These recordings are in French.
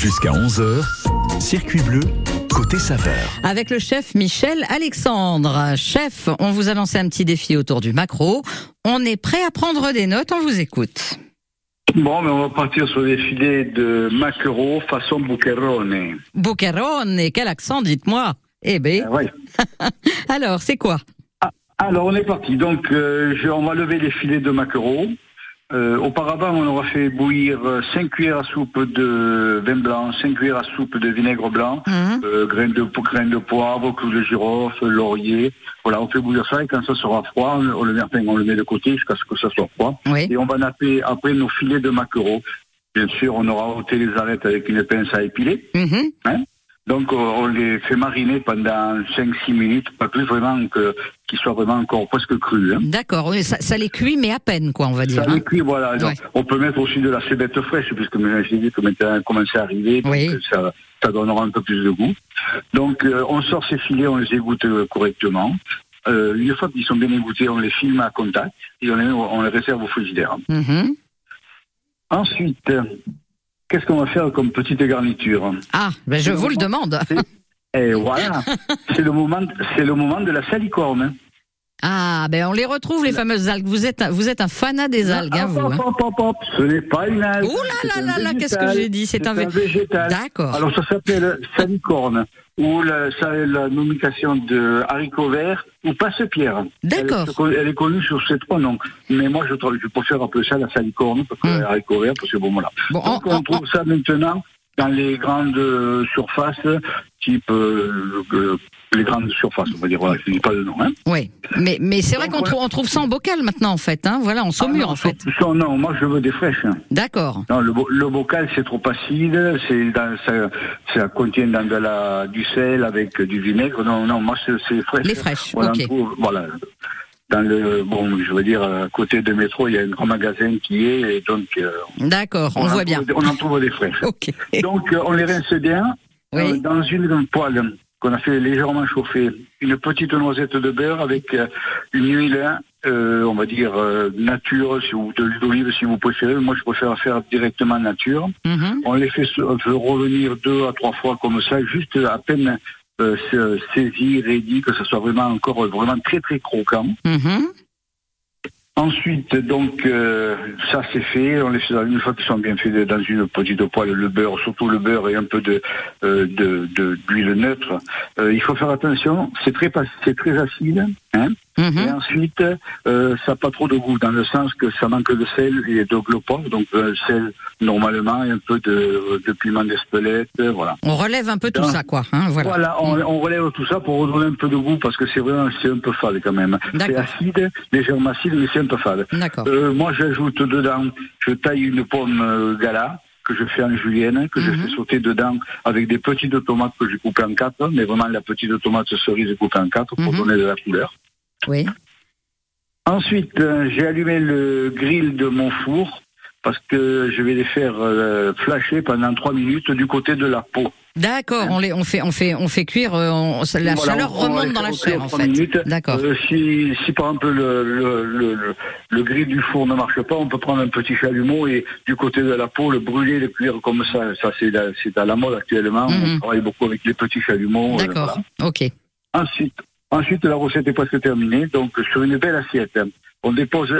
Jusqu'à 11h, circuit bleu, côté saveur. Avec le chef Michel Alexandre. Chef, on vous a lancé un petit défi autour du macro. On est prêt à prendre des notes, on vous écoute. Bon, mais on va partir sur des filets de maquereau façon buccherone. Buccherone, quel accent, dites-moi Eh ben. Ah ouais. Alors, c'est quoi? Ah, alors, on est parti. Donc, euh, je- on va lever les filets de maquereau. Euh, auparavant, on aura fait bouillir euh, 5 cuillères à soupe de vin blanc, 5 cuillères à soupe de vinaigre blanc, Mhm. euh, graines, de, graines de poivre, clous de girofle, laurier. Voilà, on fait bouillir ça et quand ça sera froid, on, le met, enfin, on le met de côté jusqu'à ce que ça soit froid. Oui. Et on va napper après nos filets de maquereau. Bien sûr, on aura ôté les arêtes avec une pince à épiler. Mhm. Hein Donc, euh, on les fait mariner pendant 5-6 minutes, pas plus vraiment que qu'ils soient vraiment encore presque crus. Hein. D'accord, oui, ça, ça les cuit, mais à peine, quoi, on va dire. Ça hein. les cuit, voilà. Ouais. On peut mettre aussi de la cébette fraîche, puisque j'ai dit que maintenant à arriver, donc Oui. ça, ça donnera un peu plus de goût. Donc, euh, on sort ces filets, on les égoutte euh, correctement. Euh, une fois qu'ils sont bien égouttés, on les filme à contact et on les, on les réserve au frigidaire. Mhm. Ensuite, qu'est-ce qu'on va faire comme petite garniture? Ah, ben je vous le demande. Et voilà, c'est le moment, c'est le moment de la salicorne. Ah, ben on les retrouve, les fameuses algues. Vous êtes, un- vous êtes un fanat des algues, hein, Hop, vous. hop, hein. hop, hop, hop. Ce n'est pas une algue. Ouh là là là là, qu'est-ce que j'ai dit C'est un vé- végétal. D'accord. Alors ça s'appelle salicorne ou la, la nomination de haricots verts ou passe-pierre. D'accord. Elle, est- elle est connue sur ces trois noms. Mais moi je, je préfère appeler ça la salicorne parce que Hmm. haricot vert parce que bon voilà. Bon, Donc on trouve ça maintenant dans les grandes euh, surfaces type euh, euh, les grandes surfaces on va dire voilà je dis pas le nom hein. Oui, mais, mais c'est vrai qu'on voilà. on trouve ça en bocal maintenant, en fait. Hein. Voilà, en saumure, Ah non, en fait. non moi je veux des fraîches. hein. D'accord. Non, le, bo- le bocal c'est trop acide, c'est dans, ça, ça contient dans de la, du sel avec du vinaigre. Non, non, moi c'est fraîche. Les fraîches, On en ok. trouve, voilà. Dans le, bon, je veux dire, à côté de métro, il y a un grand magasin qui est, et donc euh, D'accord, on, en voit bien. trouve- on en trouve des fraîches. Ok. donc euh, on les rince bien Oui. euh, dans une poêle qu'on a fait légèrement chauffer, une petite noisette de beurre avec euh, une huile, euh, on va dire euh, nature, si vous, de l'huile d'olive si vous préférez. Moi, je préfère faire directement nature. Mhm. On les fait revenir deux à trois fois comme ça, juste à peine euh, saisi, rédi, que ce soit vraiment encore vraiment très très croquant. Mhm. Ensuite, donc, euh, ça c'est fait. On les fait une fois qu'ils sont bien faits dans une petite poêle, le beurre, surtout le beurre et un peu de euh, de- de- d'huile neutre. Euh, il faut faire attention. C'est très c'est très acide. Hein Mhm. et ensuite, euh, ça n'a pas trop de goût, dans le sens que ça manque de sel et de glopop, donc euh, sel normalement, et un peu de, de piment d'espelette, euh, voilà. On relève un peu tout ça, quoi. Hein, voilà. Voilà, on, on relève tout ça pour redonner un peu de goût, parce que c'est vraiment, c'est un peu fade quand même. C'est acide, légèrement acide, mais c'est un peu fade. D'accord. Euh, moi, j'ajoute dedans, je taille une pomme euh, gala, que je fais en julienne, que je Mhm. fais sauter dedans avec des petites tomates que j'ai coupées en quatre, mais vraiment la petite tomate cerise coupée en quatre pour Mhm. donner de la couleur. Oui. Ensuite, euh, j'ai allumé le grill de mon four parce que je vais les faire euh, flasher pendant trois minutes du côté de la peau. D'accord, on, les, on, fait, on, fait, on fait cuire, euh, on- la Voilà, chaleur on- remonte dans la chair, en fait. D'accord. Euh, si, si par exemple le, le, le, le- grill du four ne marche pas, on peut prendre un petit chalumeau et du côté de la peau le brûler, le cuire comme ça. Ça c'est c'est à la mode actuellement. Mhm. On travaille beaucoup avec les petits chalumeaux. euh, D'accord. voilà. Ok. Ensuite, ensuite, la recette est presque terminée. Donc, sur une belle assiette, on dépose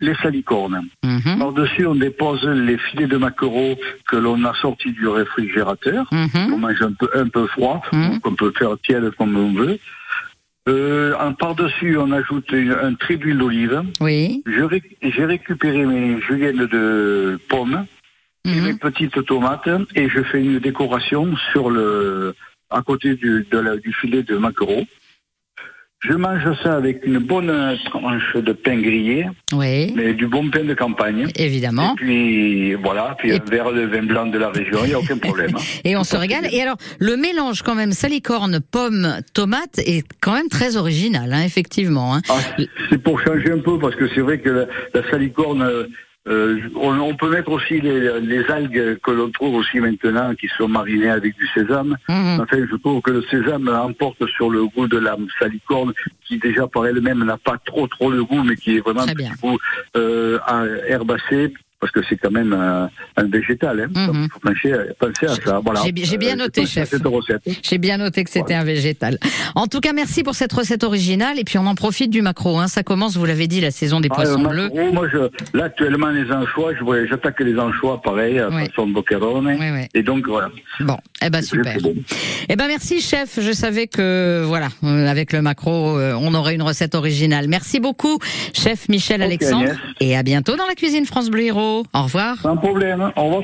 les salicornes. Mhm. Par-dessus, on dépose les filets de maquereau que l'on a sortis du réfrigérateur. Mhm. On mange un peu, un peu froid, Mhm. donc on peut faire tiède comme on veut. Euh, par-dessus, on ajoute une- un trait d'huile d'olive. Oui. J'ai récupéré mes juliennes de pommes et mes petites tomates et je fais une décoration sur le, à côté du, de la- du filet de maquereau. Je mange ça avec une bonne tranche de pain grillé, Oui. mais du bon pain de campagne. Évidemment. Et puis voilà, puis Et- un verre de vin blanc de la région, il n'y a aucun problème. hein. Et on se régale. Et alors, le mélange quand même salicorne, pomme, tomate est quand même très original, hein, effectivement. hein. Ah, c'est pour changer un peu, parce que c'est vrai que la, la salicorne, euh, on, on peut mettre aussi les, les algues que l'on trouve aussi maintenant, qui sont marinées avec du sésame. Mhm. Enfin, je trouve que le sésame emporte sur le goût de la salicorne, qui déjà par elle-même n'a pas trop trop le goût, mais qui est vraiment un goût euh, herbacé. Parce que c'est quand même un, un végétal. Hein. Mhm. Il faut penser, penser à ça. Voilà. J'ai bi- j'ai bien Euh, noté, chef. J'ai bien noté que c'était un végétal. En tout cas, merci pour cette recette originale. Et puis, on en profite du macro. Hein. Ça commence, vous l'avez dit, la saison des Ah, poissons le bleus. maquereau, moi, je, là, actuellement, les anchois, j'attaque les anchois, pareil, à Oui. façon boccherone. Oui, oui. Et donc, voilà. Bon, eh ben super. Eh ben merci chef. Je savais que voilà, euh, avec le macro, euh, on aurait une recette originale. Merci beaucoup, chef Michel Alexandre. Et à bientôt dans la cuisine France Bleu Héros. Au revoir. Sans problème. Au revoir.